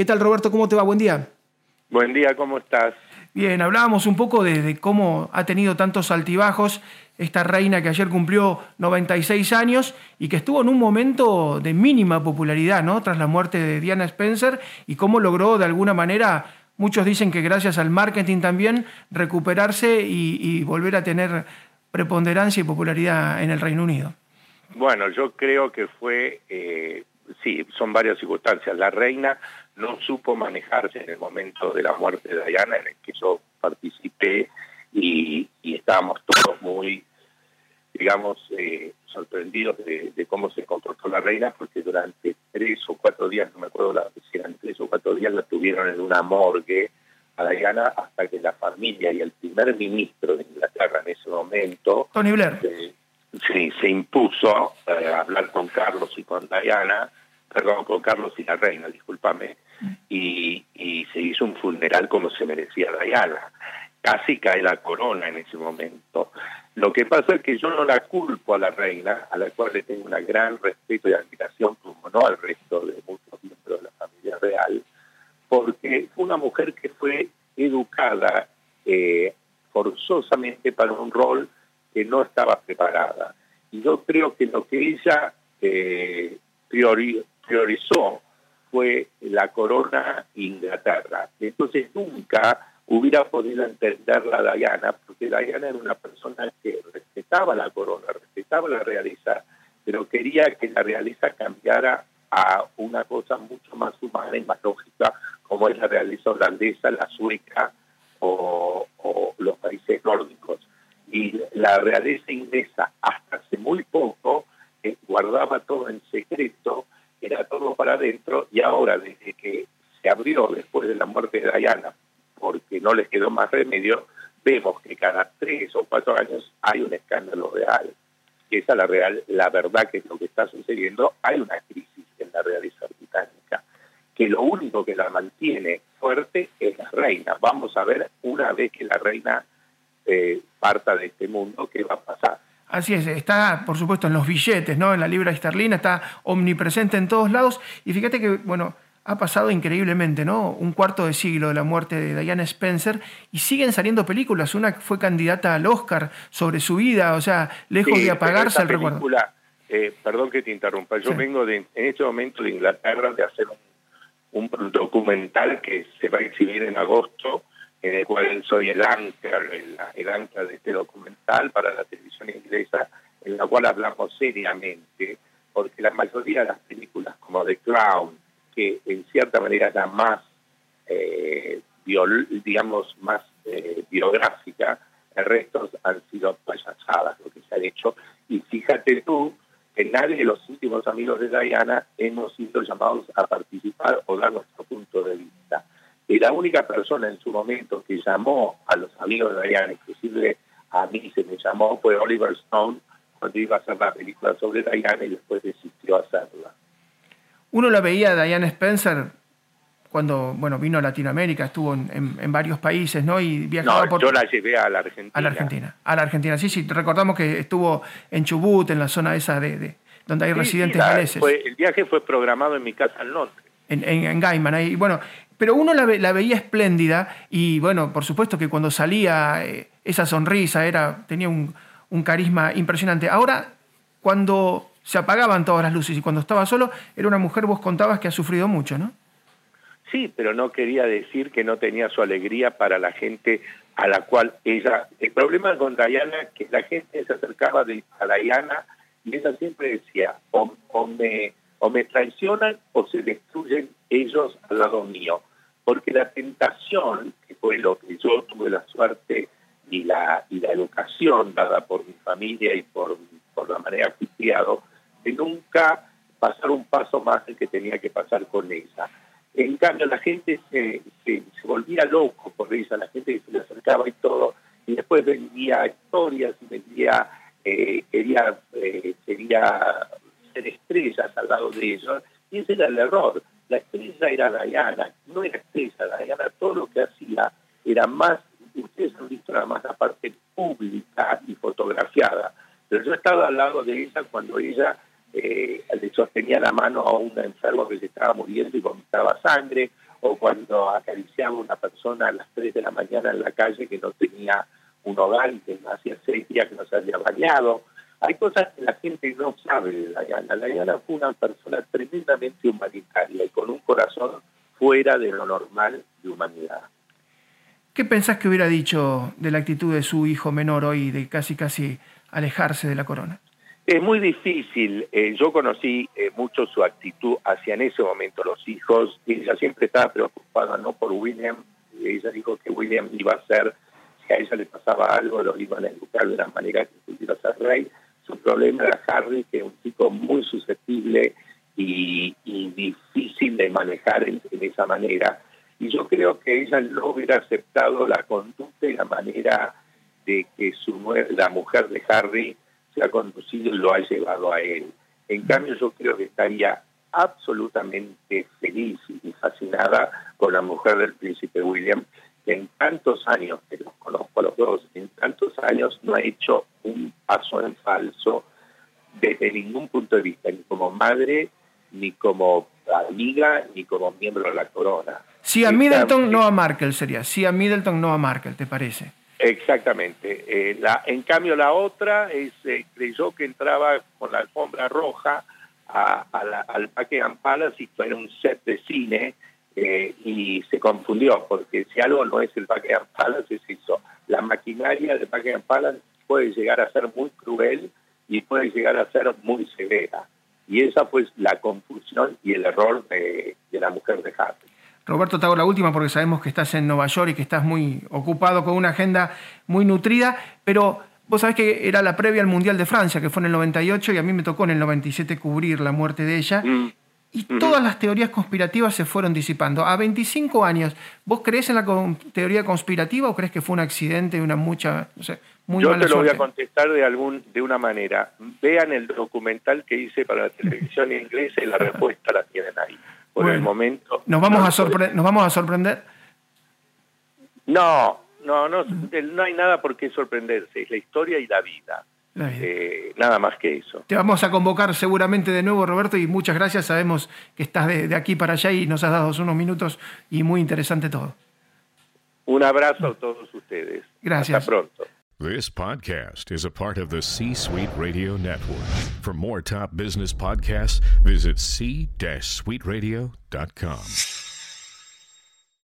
¿Qué tal Roberto? ¿Cómo te va? Buen día. Buen día, ¿cómo estás? Bien, hablábamos un poco de, cómo ha tenido tantos altibajos esta reina que ayer cumplió 96 años y que estuvo en un momento de mínima popularidad, ¿no? Tras la muerte de Diana Spencer y cómo logró de alguna manera, muchos dicen que gracias al marketing también, recuperarse y, volver a tener preponderancia y popularidad en el Reino Unido. Bueno, yo creo que fue, eh, sí, son varias circunstancias. La reina no supo manejarse en el momento de la muerte de Diana, en el que yo participé y, estábamos todos muy, digamos, eh, sorprendidos de, cómo se comportó la reina, porque durante tres o cuatro días, no me acuerdo la, si eran tres o cuatro días, la tuvieron en una morgue a Diana hasta que la familia y el primer ministro de Inglaterra en ese momento... Tony Blair. Eh, sí, se impuso eh, a hablar con Carlos y con Diana perdón, con Carlos y la reina, discúlpame, y, se hizo un funeral como se merecía Diana. Casi cae la corona en ese momento. Lo que pasa es que yo no la culpo a la reina, a la cual le tengo un gran respeto y admiración, como no al resto de muchos miembros de la familia real, porque fue una mujer que fue educada eh, forzosamente para un rol que no estaba preparada. Y yo creo que lo que ella eh, priorizó fue la corona Inglaterra. Entonces nunca hubiera podido entender la Diana, porque Diana era una persona que respetaba la corona, respetaba la realeza, pero quería que la realeza cambiara a una cosa mucho más humana y más lógica, como es la realeza holandesa, la sueca o, los países nórdicos. Y la realeza inglesa, hasta hace muy poco, eh, guardaba todo en secreto era todo para adentro y ahora desde que se abrió después de la muerte de Diana, porque no les quedó más remedio, vemos que cada tres o cuatro años hay un escándalo real. Esa es la, real, la verdad que es lo que está sucediendo. Hay una crisis en la realeza británica, que lo único que la mantiene fuerte es la reina. Vamos a ver una vez que la reina eh, parta de este mundo qué va a pasar. Así es, está por supuesto en los billetes, ¿no? En la libra esterlina, está omnipresente en todos lados. Y fíjate que, bueno, ha pasado increíblemente, ¿no? Un cuarto de siglo de la muerte de Diana Spencer y siguen saliendo películas. Una fue candidata al Oscar sobre su vida, o sea, lejos de apagarse el recuerdo. Eh, perdón que te interrumpa, yo vengo de, en este momento de Inglaterra de hacer un, un documental que se va a exhibir en agosto en el cual soy el anchor, el, el de este documental para la televisión inglesa, en la cual hablamos seriamente, porque la mayoría de las películas como The Crown, que en cierta manera es la más, eh, digamos, más eh, biográfica, el resto han sido payasadas lo que se ha hecho. Y fíjate tú que nadie de los últimos amigos de Diana hemos sido llamados a participar o dar nuestro punto de vista. Y la única persona en su momento que llamó a los amigos de Diana, inclusive a mí se me llamó, fue Oliver Stone, cuando iba a hacer la película sobre Diana y después desistió hacerla. Uno la veía a Diana Spencer cuando bueno vino a Latinoamérica, estuvo en, varios países, ¿no? Y viajaba no, yo la llevé a la Argentina. A la Argentina, a la Argentina. Sí, sí, recordamos que estuvo en Chubut, en la zona esa de, donde hay residentes ingleses. el viaje fue programado en mi casa al norte. En, en, en Gaiman, ahí, bueno, pero uno la, veía espléndida y bueno, por supuesto que cuando salía eh, esa sonrisa era, tenía un, carisma impresionante. Ahora, cuando se apagaban todas las luces y cuando estaba solo, era una mujer, vos contabas que ha sufrido mucho, ¿no? Sí, pero no quería decir que no tenía su alegría para la gente a la cual ella... El problema con Diana es que la gente se acercaba a Diana y ella siempre decía, o, me, o me traicionan o se destruyen ellos al lado mío porque la tentación, que fue lo que yo tuve la suerte y la, y la educación dada por mi familia y por, por la manera que criado, de nunca pasar un paso más el que tenía que pasar con ella. En cambio, la gente se, se, volvía loco por ella, la gente se le acercaba y todo, y después vendía historias y vendía, eh, quería, eh, quería ser estrellas al lado de ellos, y ese era el error. La estrella era Diana, no era estrella Diana, todo lo que hacía era más, ustedes han visto nada más la parte pública y fotografiada, pero yo estaba al lado de ella cuando ella eh, le sostenía la mano a un enfermo que se estaba muriendo y vomitaba sangre, o cuando acariciaba a una persona a las 3 de la mañana en la calle que no tenía un hogar y que hacía seis días que no se había bañado. Hay cosas que la gente no sabe de Dayana. Dayana fue una persona tremendamente humanitaria y con un corazón fuera de lo normal de humanidad. ¿Qué pensás que hubiera dicho de la actitud de su hijo menor hoy, de casi casi alejarse de la corona? Es muy difícil. Eh, yo conocí eh, mucho su actitud hacia en ese momento los hijos. Ella siempre estaba preocupada no por William. Ella dijo que William iba a ser, si a ella le pasaba algo, lo iban a educar de una manera que pudiera ser rey. Su problema era Harry, que es un chico muy susceptible y, difícil de manejar en, esa manera. Y yo creo que ella no hubiera aceptado la conducta y la manera de que su la mujer de Harry se ha conducido y lo ha llevado a él. En cambio, yo creo que estaría absolutamente feliz y fascinada con la mujer del príncipe William, que en tantos años, que los conozco a los dos, en tantos años no ha hecho un paso en falso desde ningún punto de vista, ni como madre, ni como amiga, ni como miembro de la corona. Si a Middleton, no a Markle sería. Si a Middleton, no a Markle, ¿te parece? Exactamente. Eh, la, en cambio, la otra es, eh, creyó que entraba con la alfombra roja a, al Buckingham Palace y era un set de cine eh, y se confundió, porque si algo no es el Buckingham Palace, es eso. La maquinaria del Buckingham Palace puede llegar a ser muy cruel y puede llegar a ser muy severa. Y esa fue la confusión y el error de, de la mujer de Harry. Roberto, te hago la última porque sabemos que estás en Nueva York y que estás muy ocupado con una agenda muy nutrida, pero vos sabés que era la previa al Mundial de Francia, que fue en el 98 y a mí me tocó en el 97 cubrir la muerte de ella. Mm. Y todas las teorías conspirativas se fueron disipando. A 25 años, ¿vos crees en la teoría conspirativa o crees que fue un accidente, una mucha, no sé, muy Yo te lo voy a contestar de algún de una manera. Vean el documental que hice para la televisión inglesa y la respuesta la tienen ahí por el momento. ¿Nos vamos, a ¿Nos vamos a sorprender? No, no, no, no hay nada por qué sorprenderse, es la historia y la vida. Eh, nada más que eso. Te vamos a convocar seguramente de nuevo, Roberto, y muchas gracias. Sabemos que estás de, aquí para allá y nos has dado unos minutos y muy interesante todo. Un abrazo a todos ustedes. Gracias. Hasta pronto. This podcast is a part of the C Suite Radio Network. For more top business podcasts, visit c-suiteradio.com.